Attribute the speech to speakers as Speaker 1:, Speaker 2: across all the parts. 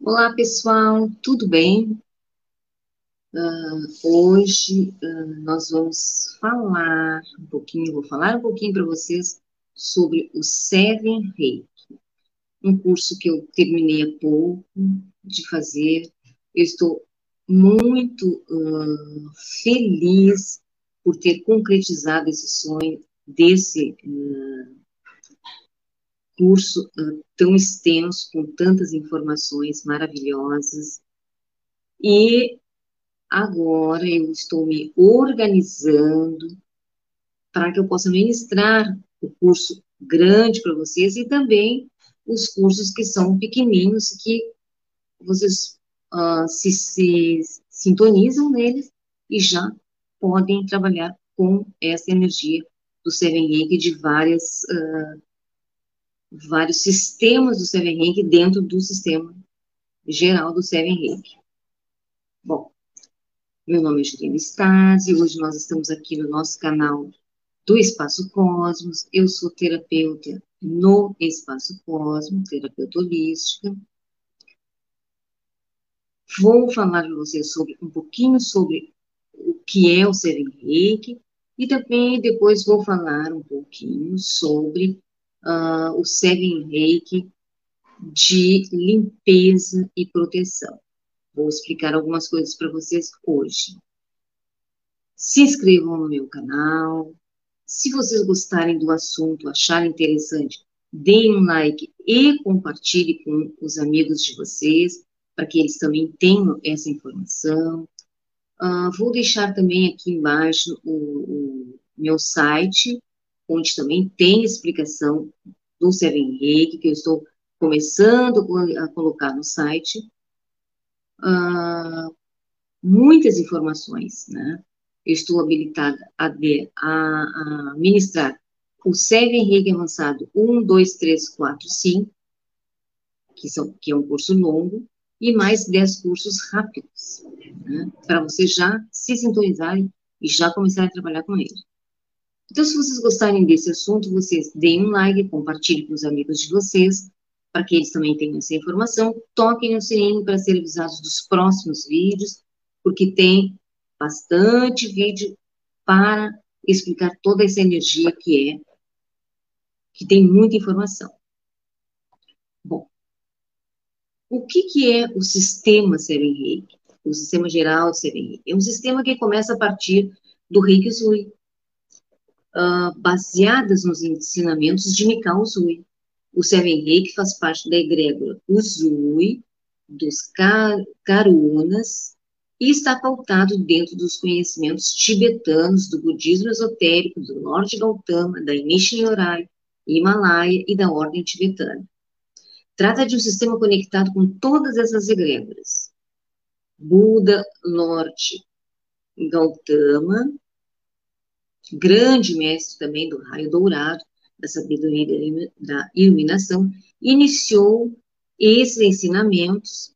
Speaker 1: Olá, pessoal, tudo bem? Uh, hoje uh, nós vamos falar um pouquinho, vou falar um pouquinho para vocês sobre o Seven Reiki, um curso que eu terminei há pouco de fazer. Eu estou muito uh, feliz por ter concretizado esse sonho desse curso uh, tão extenso, com tantas informações maravilhosas. E agora eu estou me organizando para que eu possa ministrar o curso grande para vocês e também os cursos que são pequeninos, que vocês uh, se, se sintonizam neles e já podem trabalhar com essa energia do Seven Reiki de várias uh, vários sistemas do Seven Reiki dentro do sistema geral do Seven Reiki. Bom, meu nome é Juliana Stasi, hoje nós estamos aqui no nosso canal do Espaço Cosmos, eu sou terapeuta no Espaço Cosmos, terapeuta holística. Vou falar para vocês sobre, um pouquinho sobre o que é o Seven Reiki e também depois vou falar um pouquinho sobre uh, o Seven Reiki de limpeza e proteção. Vou explicar algumas coisas para vocês hoje. Se inscrevam no meu canal. Se vocês gostarem do assunto, acharem interessante, deem um like e compartilhe com os amigos de vocês, para que eles também tenham essa informação. Uh, vou deixar também aqui embaixo o, o meu site, onde também tem explicação do Seven Reiki, que eu estou começando a colocar no site. Uh, muitas informações, né? Eu estou habilitada a, de, a, a ministrar o Seven Reiki Avançado 1, 2, 3, 4, 5, que, são, que é um curso longo, e mais 10 cursos rápidos, né? para vocês já se sintonizarem e já começarem a trabalhar com ele. Então, se vocês gostarem desse assunto, vocês deem um like, compartilhem com os amigos de vocês, para que eles também tenham essa informação. Toquem no sininho para serem avisados dos próximos vídeos, porque tem bastante vídeo para explicar toda essa energia que é, que tem muita informação. Bom, o que, que é o sistema Seven? O sistema geral Reiki? É um sistema que começa a partir do Reiki Zui, uh, baseadas nos ensinamentos de Mikao Uzui. O Seven Reiki faz parte da egrégora Uzui, dos Karunas, e está pautado dentro dos conhecimentos tibetanos do budismo esotérico, do Norte Gautama, da Inishi Nyorai, Himalaia e da Ordem Tibetana. Trata de um sistema conectado com todas essas egrégoras. Buda, Norte Gautama, grande mestre também do raio dourado, da sabedoria da iluminação, iniciou esses ensinamentos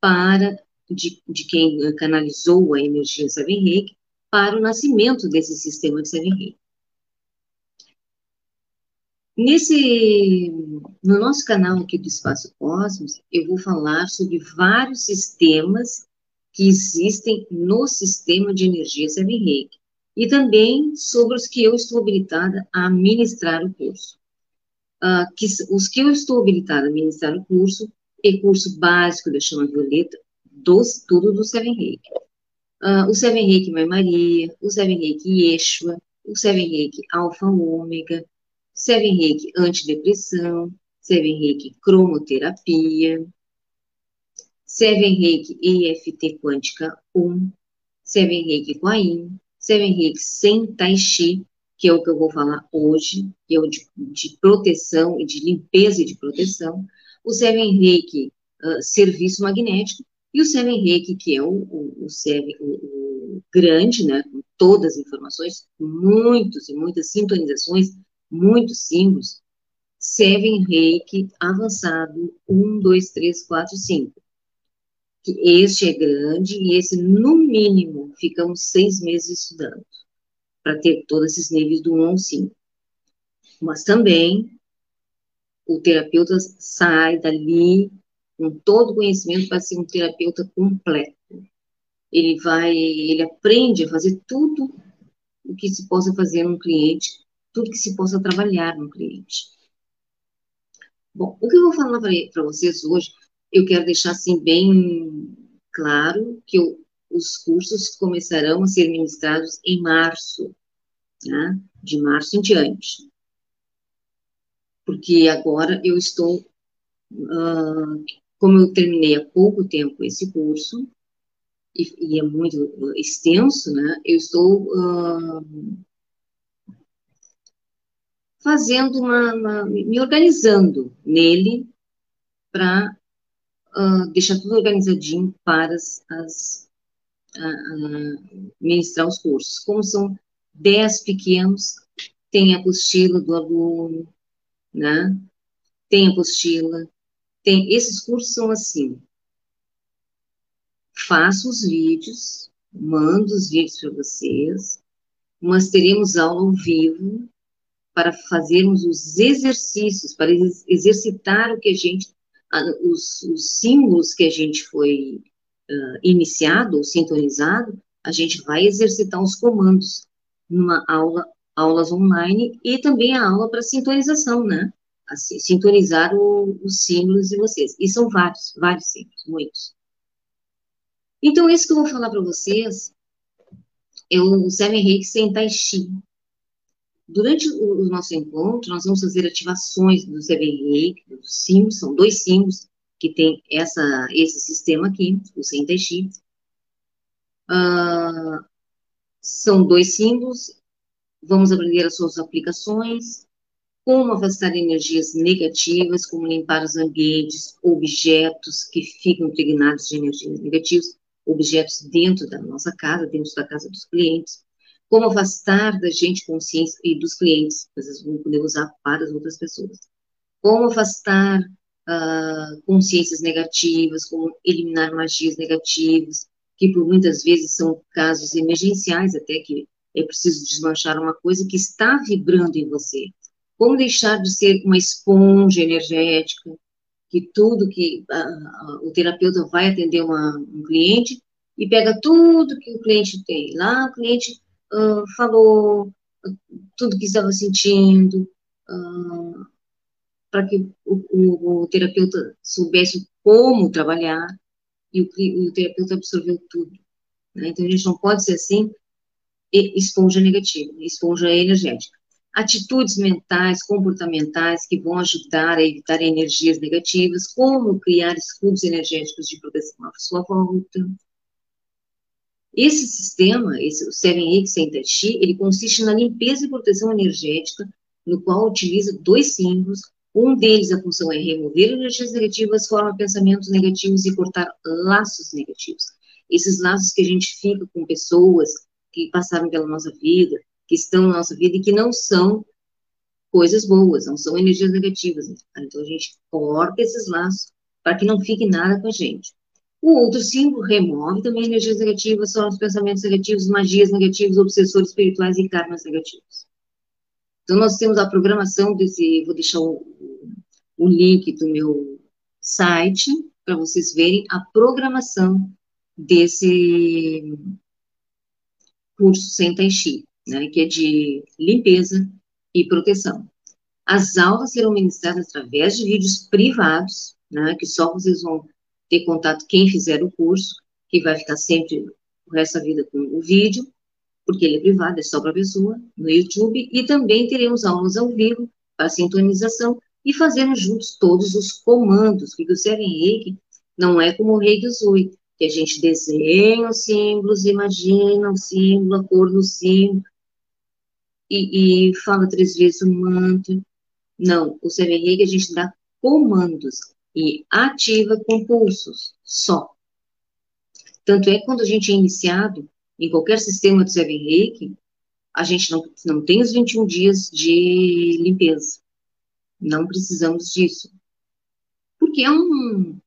Speaker 1: para, de, de quem canalizou a energia Seven Reiki, para o nascimento desse sistema de Seven Reiki. Nesse, no nosso canal aqui do Espaço Cosmos, eu vou falar sobre vários sistemas que existem no sistema de energia Seven Reiki e também sobre os que eu estou habilitada a ministrar o curso. Uh, que, os que eu estou habilitada a ministrar o curso é curso básico da chama violeta, dos, tudo do Seven Reiki. Uh, o Seven Reiki Mãe Maria, o Seven Reiki Yeshua, o Seven Reiki Alfa Ômega, Seven Reiki Antidepressão, Seven Reiki Cromoterapia, Seven Reiki EFT Quântica 1, Seven Reiki Quain, Seven Reiki sem Tai Chi, que é o que eu vou falar hoje, que é o de, de proteção e de limpeza e de proteção, o Seven Reiki uh, serviço magnético, e o Seven Reiki, que é o, o, o, Seven, o, o grande, né, com todas as informações, muitos e muitas sintonizações, muitos símbolos, Seven Reiki avançado, 1, 2, 3, 4, 5 que este é grande e esse, no mínimo, ficamos seis meses estudando para ter todos esses níveis do 1 ao 5. Mas também o terapeuta sai dali com todo o conhecimento para ser um terapeuta completo. Ele vai, ele aprende a fazer tudo o que se possa fazer num cliente, tudo que se possa trabalhar no cliente. Bom, o que eu vou falar para vocês hoje, eu quero deixar assim bem claro que eu, os cursos começarão a ser ministrados em março, né? de março em diante. Porque agora eu estou, uh, como eu terminei há pouco tempo esse curso, e, e é muito extenso, né? Eu estou uh, fazendo uma, uma, me organizando nele para uh, deixar tudo organizadinho para as, as uh, ministrar os cursos. Como são dez pequenos, tem a apostila do aluno, né? Tem apostila, tem, esses cursos são assim, faço os vídeos, mando os vídeos para vocês, mas teremos aula ao vivo para fazermos os exercícios, para exercitar o que a gente, os, os símbolos que a gente foi uh, iniciado sintonizado, a gente vai exercitar os comandos numa aula, aulas online e também a aula para sintonização, né? Assim, sintonizar o, os símbolos de vocês. E são vários, vários símbolos, muitos. Então, isso que eu vou falar para vocês é o Seven Reiki sem Tai Chi. Durante o, o, nosso encontro, nós vamos fazer ativações do Seven Reiki, símbolos, são dois símbolos que tem essa, esse sistema aqui, o Sem Tai Chi. Uh, são dois símbolos, vamos aprender as suas aplicações, como afastar energias negativas, como limpar os ambientes, objetos que ficam impregnados de energias negativas, objetos dentro da nossa casa, dentro da casa dos clientes, como afastar da gente consciência e dos clientes, vocês vão poder usar para as outras pessoas, como afastar uh, consciências negativas, como eliminar magias negativas, que por muitas vezes são casos emergenciais, até que é preciso desmanchar uma coisa que está vibrando em você. Como deixar de ser uma esponja energética, que tudo que o terapeuta vai atender uma, um cliente e pega tudo que o cliente tem. Lá o cliente uh, falou tudo que estava sentindo, uh, para que o, o, o, terapeuta soubesse como trabalhar, e o, o terapeuta absorveu tudo. Né? Então a gente não pode ser assim, esponja negativa, esponja energética atitudes mentais, comportamentais que vão ajudar a evitar energias negativas, como criar escudos energéticos de proteção à sua volta. Esse sistema, esse, o 7 Sem Tai Chi, ele consiste na limpeza e proteção energética, no qual utiliza dois símbolos. Um deles, a função é remover energias negativas, formar pensamentos negativos e cortar laços negativos. Esses laços que a gente fica com pessoas que passaram pela nossa vida, que estão na nossa vida e que não são coisas boas, não são energias negativas. Então a gente corta esses laços para que não fique nada com a gente. O outro símbolo remove também energias negativas, são os pensamentos negativos, magias negativas, obsessores espirituais e karmas negativos. Então nós temos a programação desse, vou deixar o, o link do meu site para vocês verem a programação desse curso sem Tai Chi né, que é de limpeza e proteção. As aulas serão ministradas através de vídeos privados, né, que só vocês vão ter contato quem fizer o curso, que vai ficar sempre o resto da vida com o vídeo, porque ele é privado, é só para a pessoa, no YouTube, e também teremos aulas ao vivo para sintonização e fazermos juntos todos os comandos, porque o Seren Reiki não é como o Rei dos Ui, que a gente desenha os símbolos, imagina o símbolo, a cor do símbolo, e, e fala três vezes o mantra. Não, o Seven Reiki a gente dá comandos e ativa com pulsos, só. Tanto é que quando a gente é iniciado em qualquer sistema do Seven Reiki, a gente não, não tem os 21 dias de limpeza. Não precisamos disso. Porque é um,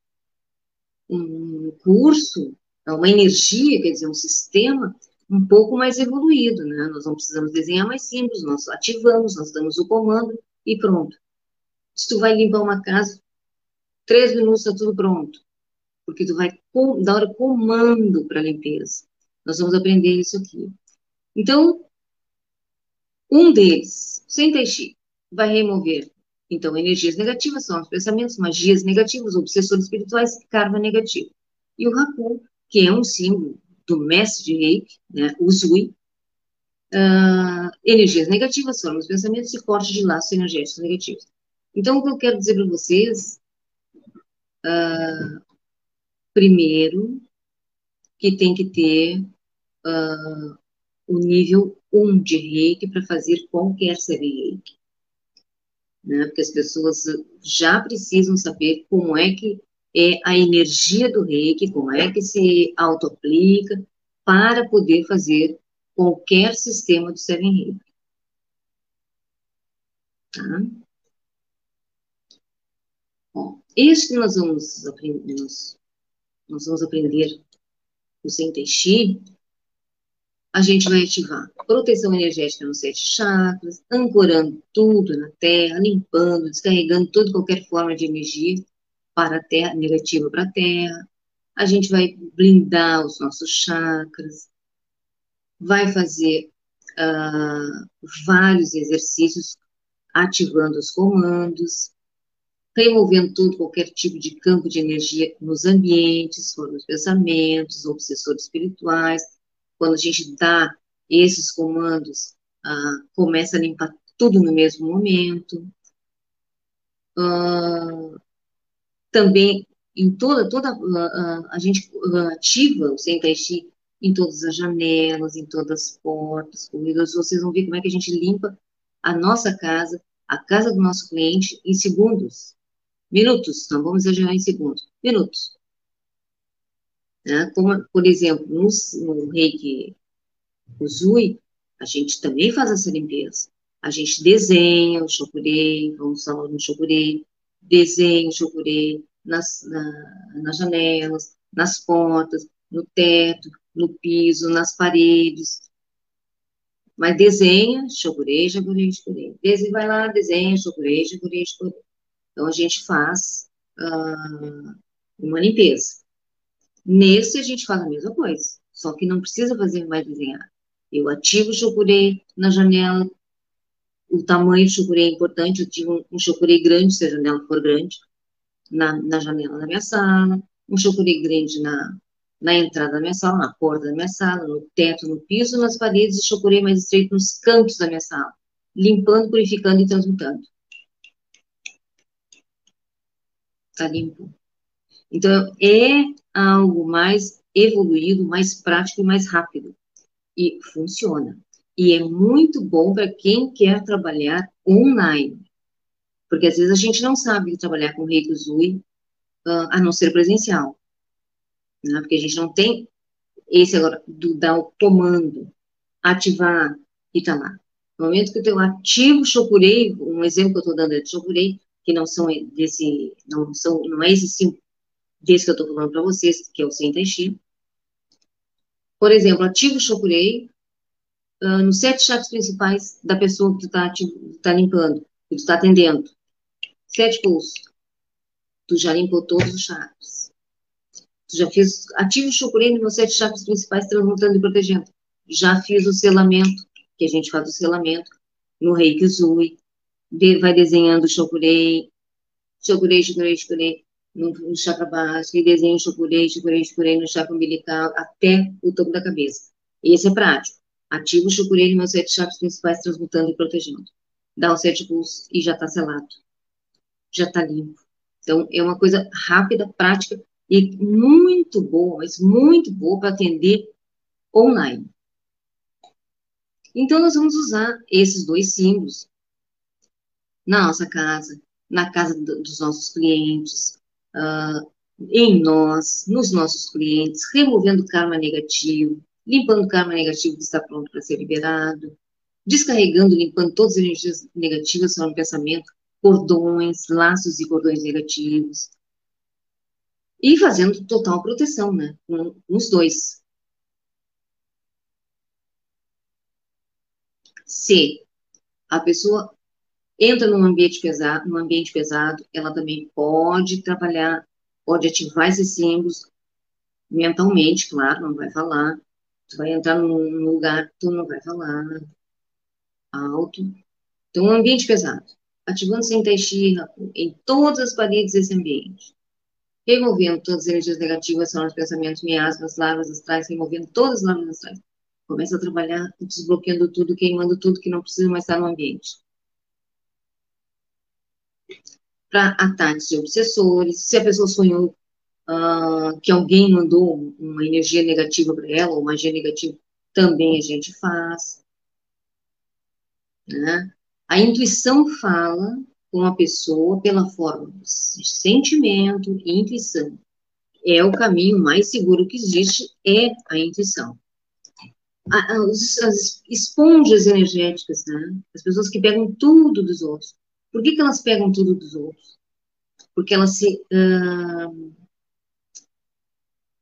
Speaker 1: um curso, é uma energia, quer dizer, um sistema um pouco mais evoluído, né? Nós não precisamos desenhar mais símbolos, nós ativamos, nós damos o comando e pronto. Se tu vai limpar uma casa, três minutos está tudo pronto. Porque tu vai dar hora comando para limpeza. Nós vamos aprender isso aqui. Então, um deles, sem Taishi, vai remover, então, energias negativas, são os pensamentos, magias negativas, obsessores espirituais, karma negativo. E o Haku, que é um símbolo do mestre de Reiki, né, o Zui, uh, energias negativas, são os pensamentos e corte de laços energéticos negativos. Então, o que eu quero dizer para vocês, uh, primeiro, que tem que ter uh, o nível 1 de reiki para fazer qualquer série reiki. Né? Porque as pessoas já precisam saber como é que é a energia do reiki, como é que se auto-aplica para poder fazer qualquer sistema do Seven Reiki. Tá? Bom, este que nós vamos aprender, nós, nós vamos aprender o Sentei a gente vai ativar proteção energética nos sete chakras, ancorando tudo na Terra, limpando, descarregando toda qualquer forma de energia para a Terra, negativa para a Terra. A gente vai blindar os nossos chakras, vai fazer uh, vários exercícios ativando os comandos, removendo todo qualquer tipo de campo de energia nos ambientes, nos pensamentos, obsessores espirituais, quando a gente dá esses comandos, ah, começa a limpar tudo no mesmo momento. Ah, também, em toda, toda ah, a gente ativa o Sentai Chi em todas as janelas, em todas as portas, corredores, vocês vão ver como é que a gente limpa a nossa casa, a casa do nosso cliente, em segundos. Minutos, não vamos exagerar em segundos. Minutos. Né? Como, por exemplo, no, no reiki Uzui, a gente também faz essa limpeza. A gente desenha o chokurei, vamos falar no chokurei, desenha o chokurei nas, na, nas janelas, nas portas, no teto, no piso, nas paredes. Mas desenha, chokurei, chokurei, chokurei. Desenha, vai lá, desenha, chokurei, chokurei, chokurei. Então, a gente faz uh, uma limpeza. Nesse a gente faz a mesma coisa, só que não precisa fazer mais desenhar. Eu ativo o chocurei na janela, o tamanho do chocurei é importante, eu um, um chocurei grande, se a janela for grande, na, na janela da minha sala, um chocurei grande na, na entrada da minha sala, na porta da minha sala, no teto, no piso, nas paredes, e chocurei mais estreito nos cantos da minha sala, limpando, purificando e transmutando. Tá limpo. Então, é algo mais evoluído, mais prático e mais rápido. E funciona. E é muito bom para quem quer trabalhar online. Porque às vezes a gente não sabe trabalhar com Reiki uh, a não ser presencial. Né? Porque a gente não tem esse agora, do dar o comando, ativar e tá lá. No momento que eu ativo o Shokurei, um exemplo que eu estou dando é de Shokurei, que não são desse, não são, não é esse desse que eu estou falando para vocês, que é o Sentai Chi. Por exemplo, ativo Shokurei uh, nos sete chakras principais da pessoa que está tá limpando, que está atendendo. Sete pulsos. Tu já limpou todos os chakras. Tu já fez, ativo Shokurei nos sete chakras principais, transmutando e protegendo. Já fiz o selamento, que a gente faz o selamento, no Reiki Zui. Vai desenhando o Shokurei, Shokurei, Shokurei, Shokurei no, no chakra básico, e desenho chocurei, chocurei, chocurei no chakra umbilical até o topo da cabeça. Esse é prático. Ativa o chocurei nos sete chakras principais, transmutando e protegendo. Dá os sete pulsos e já está selado. Já está limpo. Então, é uma coisa rápida, prática e muito boa, mas muito boa para atender online. Então, nós vamos usar esses dois símbolos na nossa casa, na casa dos nossos clientes, uh, em nós, nos nossos clientes, removendo karma negativo, limpando karma negativo que está pronto para ser liberado, descarregando, limpando todas as energias negativas no pensamento, cordões, laços e cordões negativos, e fazendo total proteção, né, com, com os dois. Se a pessoa entra num ambiente pesado, num ambiente pesado, ela também pode trabalhar, pode ativar esses símbolos mentalmente, claro, não vai falar. Tu vai entrar num lugar, tu não vai falar alto. Então, um ambiente pesado, ativando sem tai chi em todas as paredes desse ambiente. Removendo todas as energias negativas, são os pensamentos, miasmas, lavas astrais, removendo todas as lavas astrais. Começa a trabalhar desbloqueando tudo, queimando tudo que não precisa mais estar no ambiente para ataques de obsessores. Se a pessoa sonhou uh, que alguém mandou uma energia negativa para ela, ou magia negativa, também a gente faz. Né? A intuição fala com a pessoa pela forma de sentimento e intuição. É o caminho mais seguro que existe, é a intuição. as esponjas energéticas, né? As pessoas que pegam tudo dos outros. Por que, que elas pegam tudo dos outros? Porque elas se uh,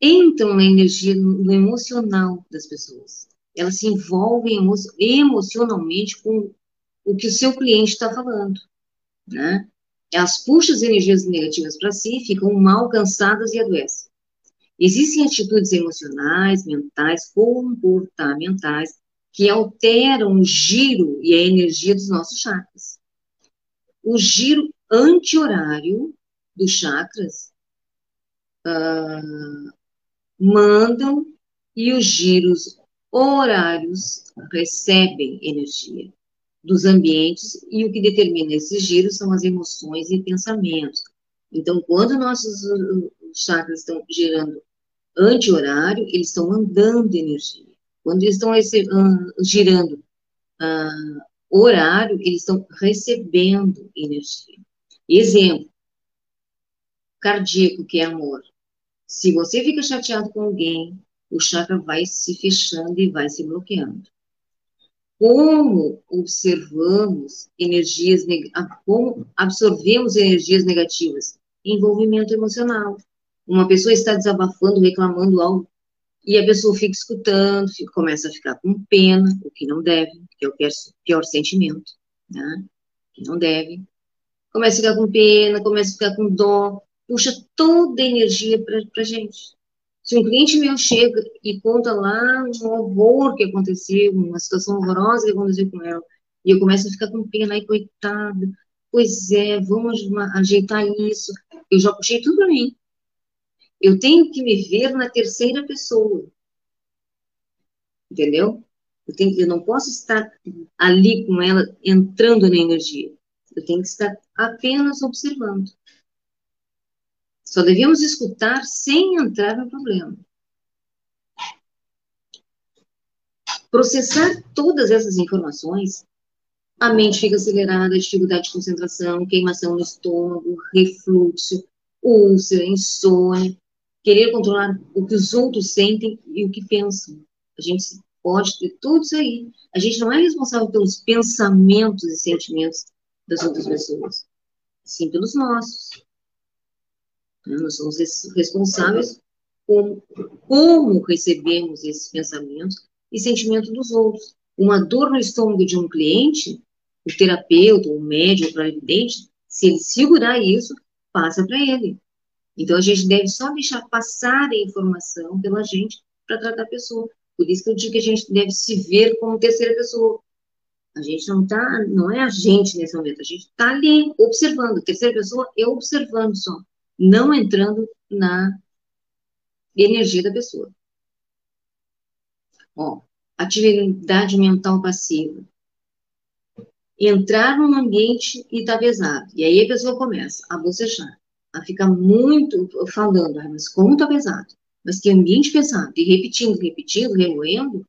Speaker 1: entram na energia, no emocional das pessoas. Elas se envolvem emo emocionalmente com o que o seu cliente está falando, né? Elas puxam as energias negativas para si, ficam mal cansadas e adoecem. Existem atitudes emocionais, mentais, comportamentais que alteram o giro e a energia dos nossos chakras o giro anti-horário dos chakras uh, mandam e os giros horários recebem energia dos ambientes e o que determina esses giros são as emoções e pensamentos. Então, quando nossos chakras estão girando anti-horário, eles estão mandando energia. Quando eles estão uh, girando uh, horário, eles estão recebendo energia. Exemplo, cardíaco, que é amor. Se você fica chateado com alguém, o chakra vai se fechando e vai se bloqueando. Como observamos energias, como absorvemos energias negativas? Envolvimento emocional. Uma pessoa está desabafando, reclamando algo, e a pessoa fica escutando, fica, começa a ficar com pena, o que não deve, que é o pior, pior sentimento, né? Que não deve. Começa a ficar com pena, começa a ficar com dó, puxa toda a energia para gente. Se um cliente meu chega e conta lá um horror que aconteceu, uma situação horrorosa que aconteceu com ela, e eu começo a ficar com pena, ai, coitada, pois é, vamos ajeitar isso. Eu já puxei tudo para mim. Eu tenho que me ver na terceira pessoa. Entendeu? Eu, tenho, eu não posso estar ali com ela, entrando na energia. Eu tenho que estar apenas observando. Só devemos escutar sem entrar no problema. Processar todas essas informações, a mente fica acelerada, dificuldade de concentração, queimação no estômago, refluxo, úlcera, insônia, querer controlar o que os outros sentem e o que pensam. A gente pode ter tudo isso aí. A gente não é responsável pelos pensamentos e sentimentos das outras pessoas, sim pelos nossos. Né? Nós somos responsáveis por como recebemos esses pensamentos e sentimentos dos outros. Uma dor no estômago de um cliente, o terapeuta, o médico, o clarividente, se ele segurar isso, passa para ele. Então, a gente deve só deixar passar a informação pela gente para tratar a pessoa. Por isso que eu digo que a gente deve se ver como terceira pessoa. A gente não tá, não é a gente nesse momento, a gente está ali observando. Terceira pessoa é observando só, não entrando na energia da pessoa. Ó, atividade mental passiva. Entrar num ambiente e tá pesado. E aí a pessoa começa a bocejar a ficar muito falando, ah, mas como tá pesado? Mas que ambiente pesado, e repetindo, repetindo, remoendo,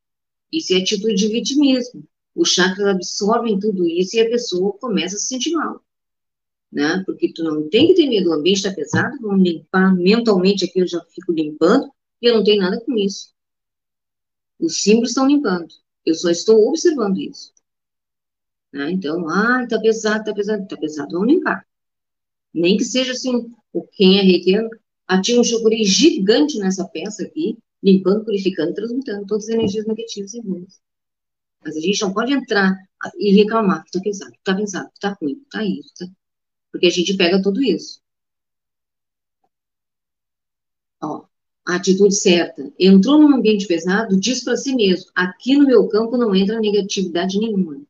Speaker 1: isso é atitude de vitimismo. Os chakras absorvem tudo isso e a pessoa começa a se sentir mal. Né? Porque tu não tem que ter medo, o ambiente está pesado, vamos limpar mentalmente aqui, eu já fico limpando, e eu não tenho nada com isso. Os símbolos estão limpando. Eu só estou observando isso. Né? Então, ah, tá pesado, tá pesado, tá pesado, vamos limpar. Nem que seja assim, o quem é reikiano ativa um chocuri gigante nessa peça aqui, limpando, purificando, transmutando todas as energias negativas e ruins. Mas a gente não pode entrar e reclamar que tá pesado, tá pesado, tá ruim, tá isso, tá... porque a gente pega tudo isso. Ó, a atitude certa. Entrou num ambiente pesado, diz para si mesmo: aqui no meu campo não entra negatividade nenhuma.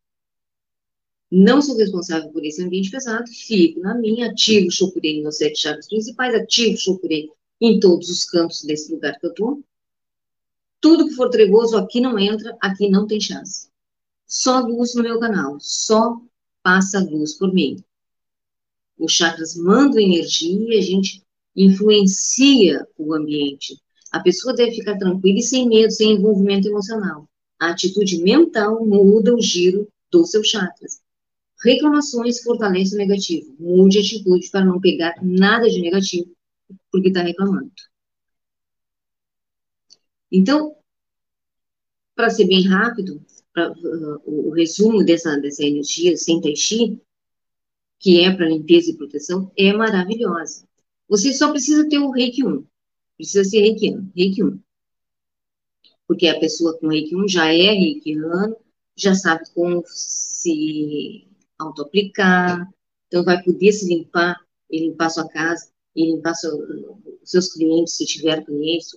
Speaker 1: Não sou responsável por esse ambiente pesado, fico na minha, ativo o Shokugeki nos sete chaves principais, ativo o Shokugeki em todos os campos desse lugar que eu estou. Tudo que for trevoso aqui não entra, aqui não tem chance. Só luz no meu canal, só passa luz por mim. Os chakras mandam energia, a gente influencia o ambiente. A pessoa deve ficar tranquila e sem medo, sem envolvimento emocional. A atitude mental muda o giro dos seus chakras. Reclamações fortalecem o negativo. Mude atitude para não pegar nada de negativo, porque está reclamando. Então, para ser bem rápido, pra, uh, o, resumo dessa, dessa energia sem tai chi, que é para limpeza e proteção, é maravilhosa. Você só precisa ter o reiki 1. Precisa ser reikiano, reiki 1. Porque a pessoa com reiki 1 já é reikiano, já sabe como se auto-aplicar, então vai poder se limpar e limpar sua casa, e limpar seu, seus clientes, se tiver clientes,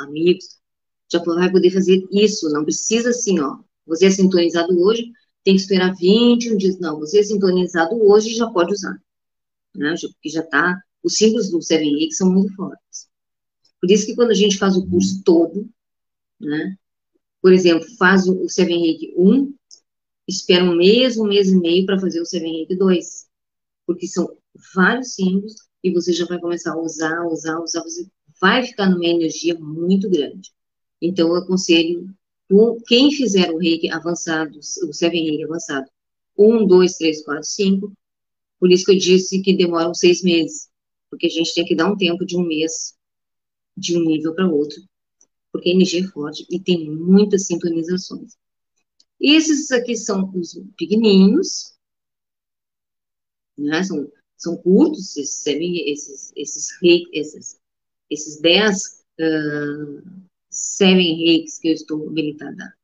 Speaker 1: amigos, já vai poder fazer isso, não precisa assim, ó, você é sintonizado hoje, tem que esperar 21 dias, não, você é sintonizado hoje já pode usar, né, porque já tá, os símbolos do CVI são muito fortes. Por isso que quando a gente faz o curso todo, né, por exemplo, faz o, Reiki 1, espera um mês, um mês e meio para fazer o Seven Reiki 2, porque são vários símbolos e você já vai começar a usar, usar, usar, você vai ficar numa energia muito grande. Então, eu aconselho quem fizer o reiki avançado, o Seven Reiki avançado, um, dois, três, quatro, cinco, por isso que eu disse que demoram seis meses, porque a gente tem que dar um tempo de um mês de um nível para outro, porque a energia é forte e tem muitas sintonizações. Esses aqui são os pequenininhos, né? São, são curtos, esses, esses, esses, esses, esses dez uh, seven reis que eu estou habilitada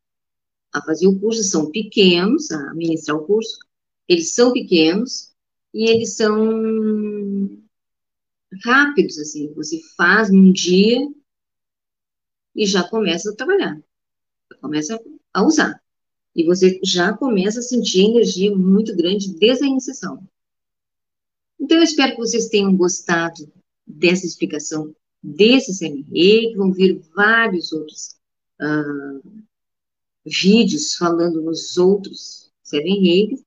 Speaker 1: a fazer o curso, são pequenos, a ministrar o curso, eles são pequenos e eles são rápidos, assim, você faz num dia e já começa a trabalhar, começa a usar. E você já começa a sentir energia muito grande desde a iniciação. Então, eu espero que vocês tenham gostado dessa explicação desse CME, que vão vir vários outros uh, vídeos falando nos outros CMEs,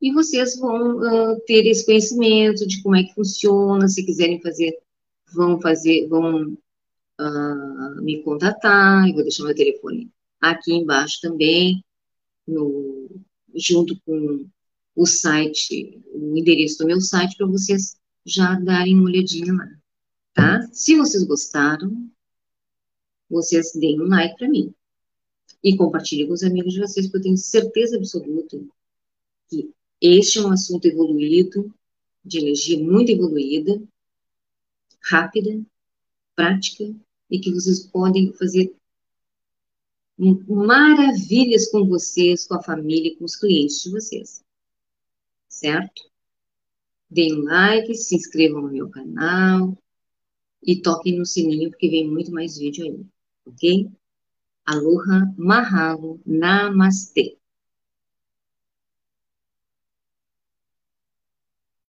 Speaker 1: e vocês vão uh, ter esse conhecimento de como é que funciona, se quiserem fazer, vão fazer, vão uh, me contatar, eu vou deixar meu telefone aqui embaixo também, no, junto com o site, o endereço do meu site, para vocês já darem uma olhadinha lá, tá? Se vocês gostaram, vocês deem um like para mim. E compartilhem com os amigos de vocês, porque eu tenho certeza absoluta que este é um assunto evoluído, de energia muito evoluída, rápida, prática, e que vocês podem fazer maravilhas com vocês, com a família, com os clientes de vocês. Certo? Deem like, se inscrevam no meu canal e toquem no sininho, porque vem muito mais vídeo aí. Ok? Aloha, Mahalo, Namastê.